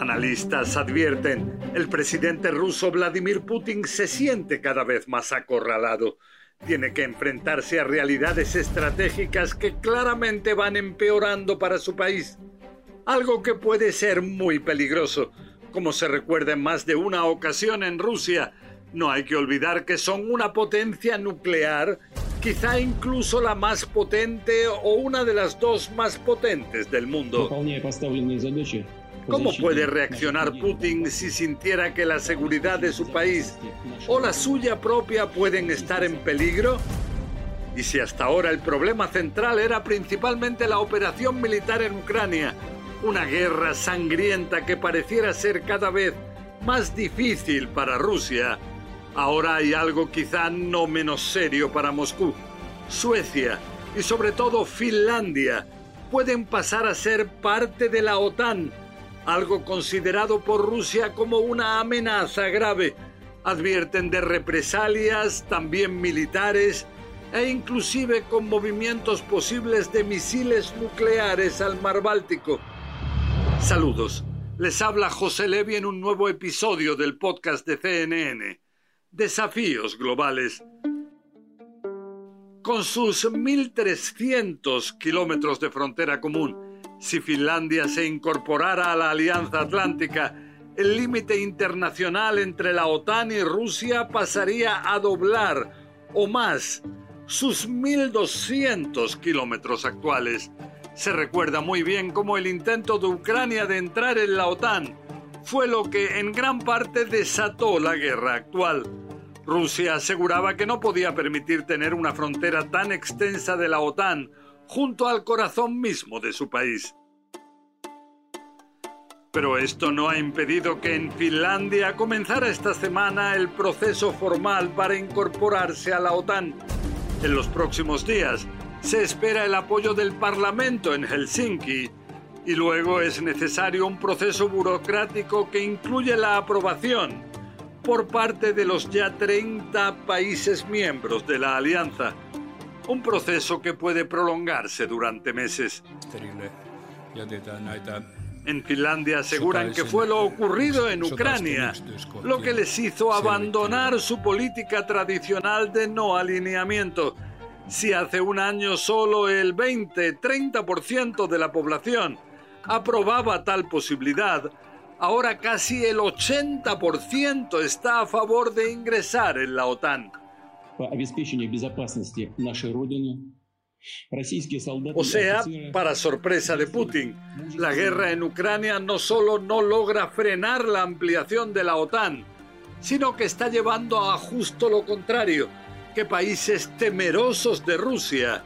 Analistas advierten, el presidente ruso Vladimir Putin se siente cada vez más acorralado. Tiene que enfrentarse a realidades estratégicas que claramente van empeorando para su país. Algo que puede ser muy peligroso, como se recuerda en más de una ocasión en Rusia. No hay que olvidar que son una potencia nuclear, quizá incluso la más potente o una de las dos más potentes del mundo. ¿Cómo puede reaccionar Putin si sintiera que la seguridad de su país o la suya propia pueden estar en peligro? Y si hasta ahora el problema central era principalmente la operación militar en Ucrania, una guerra sangrienta que pareciera ser cada vez más difícil para Rusia, ahora hay algo quizá no menos serio para Moscú. Suecia y sobre todo Finlandia pueden pasar a ser parte de la OTAN algo considerado por Rusia como una amenaza grave. Advierten de represalias, también militares, e inclusive con movimientos posibles de misiles nucleares al mar Báltico. Saludos, les habla José Levi en un nuevo episodio del podcast de CNN, Desafíos Globales. Con sus 1.300 kilómetros de frontera común, si Finlandia se incorporara a la Alianza Atlántica, el límite internacional entre la OTAN y Rusia pasaría a doblar o más sus 1.200 kilómetros actuales. Se recuerda muy bien cómo el intento de Ucrania de entrar en la OTAN fue lo que en gran parte desató la guerra actual. Rusia aseguraba que no podía permitir tener una frontera tan extensa de la OTAN junto al corazón mismo de su país. Pero esto no ha impedido que en Finlandia comenzara esta semana el proceso formal para incorporarse a la OTAN. En los próximos días se espera el apoyo del Parlamento en Helsinki y luego es necesario un proceso burocrático que incluye la aprobación por parte de los ya 30 países miembros de la alianza. Un proceso que puede prolongarse durante meses. En Finlandia aseguran que fue lo ocurrido en Ucrania lo que les hizo abandonar su política tradicional de no alineamiento. Si hace un año solo el 20-30% de la población aprobaba tal posibilidad, ahora casi el 80% está a favor de ingresar en la OTAN. O sea, para sorpresa de Putin, la guerra en Ucrania no solo no logra frenar la ampliación de la OTAN, sino que está llevando a justo lo contrario, que países temerosos de Rusia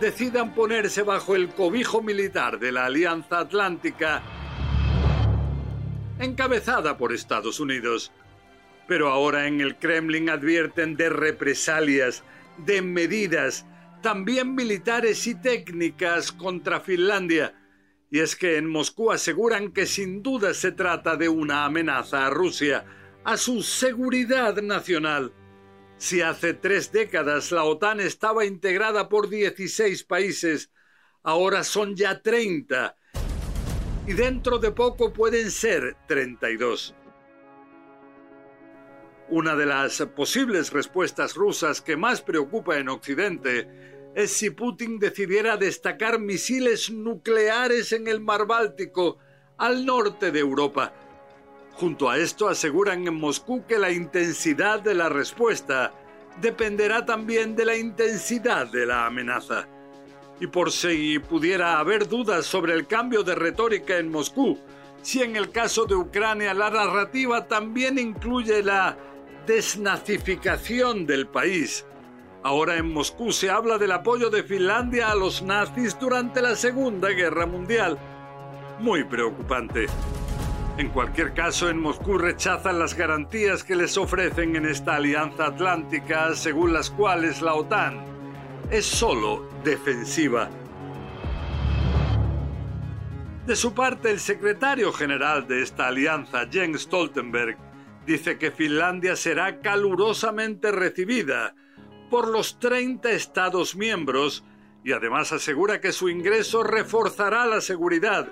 decidan ponerse bajo el cobijo militar de la Alianza Atlántica, encabezada por Estados Unidos. Pero ahora en el Kremlin advierten de represalias, de medidas, también militares y técnicas contra Finlandia. Y es que en Moscú aseguran que sin duda se trata de una amenaza a Rusia, a su seguridad nacional. Si hace tres décadas la OTAN estaba integrada por 16 países, ahora son ya 30 y dentro de poco pueden ser 32. Una de las posibles respuestas rusas que más preocupa en Occidente es si Putin decidiera destacar misiles nucleares en el mar Báltico, al norte de Europa. Junto a esto aseguran en Moscú que la intensidad de la respuesta dependerá también de la intensidad de la amenaza. Y por si pudiera haber dudas sobre el cambio de retórica en Moscú, si en el caso de Ucrania la narrativa también incluye la desnazificación del país. Ahora en Moscú se habla del apoyo de Finlandia a los nazis durante la Segunda Guerra Mundial. Muy preocupante. En cualquier caso, en Moscú rechazan las garantías que les ofrecen en esta alianza atlántica, según las cuales la OTAN es solo defensiva. De su parte, el secretario general de esta alianza, Jens Stoltenberg, dice que Finlandia será calurosamente recibida por los 30 Estados miembros y además asegura que su ingreso reforzará la seguridad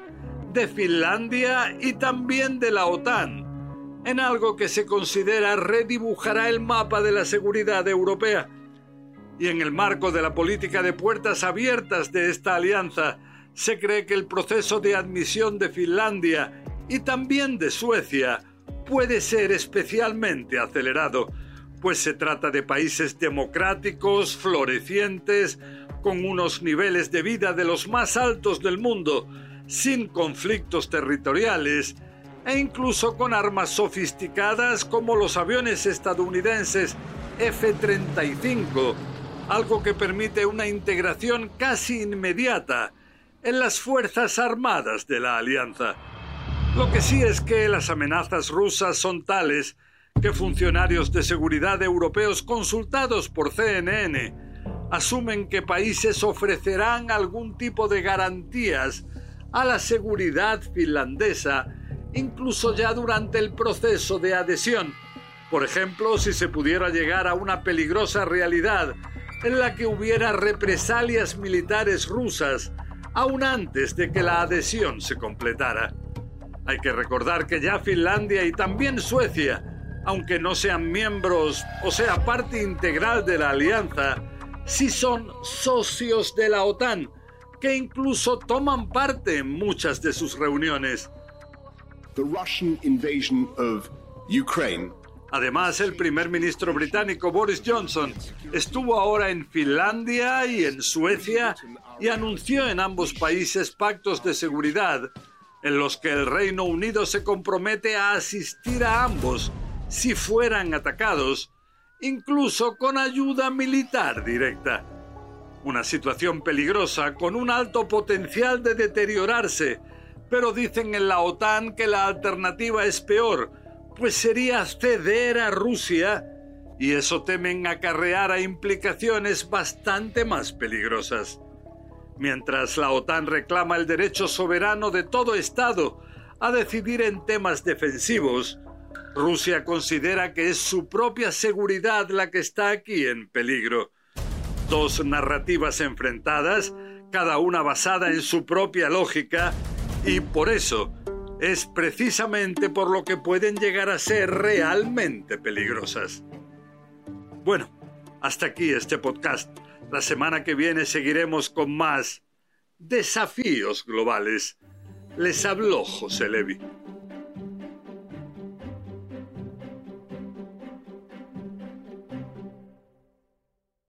de Finlandia y también de la OTAN, en algo que se considera redibujará el mapa de la seguridad europea. Y en el marco de la política de puertas abiertas de esta alianza, se cree que el proceso de admisión de Finlandia y también de Suecia puede ser especialmente acelerado, pues se trata de países democráticos, florecientes, con unos niveles de vida de los más altos del mundo, sin conflictos territoriales e incluso con armas sofisticadas como los aviones estadounidenses F-35, algo que permite una integración casi inmediata en las Fuerzas Armadas de la Alianza. Lo que sí es que las amenazas rusas son tales que funcionarios de seguridad europeos consultados por CNN asumen que países ofrecerán algún tipo de garantías a la seguridad finlandesa, incluso ya durante el proceso de adhesión. Por ejemplo, si se pudiera llegar a una peligrosa realidad en la que hubiera represalias militares rusas aún antes de que la adhesión se completara. Hay que recordar que ya Finlandia y también Suecia, aunque no sean miembros o sea parte integral de la alianza, sí son socios de la OTAN, que incluso toman parte en muchas de sus reuniones. The Russian invasion of Ukraine Además, el primer ministro británico Boris Johnson estuvo ahora en Finlandia y en Suecia y anunció en ambos países pactos de seguridad en los que el Reino Unido se compromete a asistir a ambos si fueran atacados, incluso con ayuda militar directa. Una situación peligrosa con un alto potencial de deteriorarse, pero dicen en la OTAN que la alternativa es peor, pues sería ceder a Rusia y eso temen acarrear a implicaciones bastante más peligrosas. Mientras la OTAN reclama el derecho soberano de todo Estado a decidir en temas defensivos, Rusia considera que es su propia seguridad la que está aquí en peligro. Dos narrativas enfrentadas, cada una basada en su propia lógica, y por eso es precisamente por lo que pueden llegar a ser realmente peligrosas. Bueno, hasta aquí este podcast. La semana que viene seguiremos con más desafíos globales. Les habló José Levi.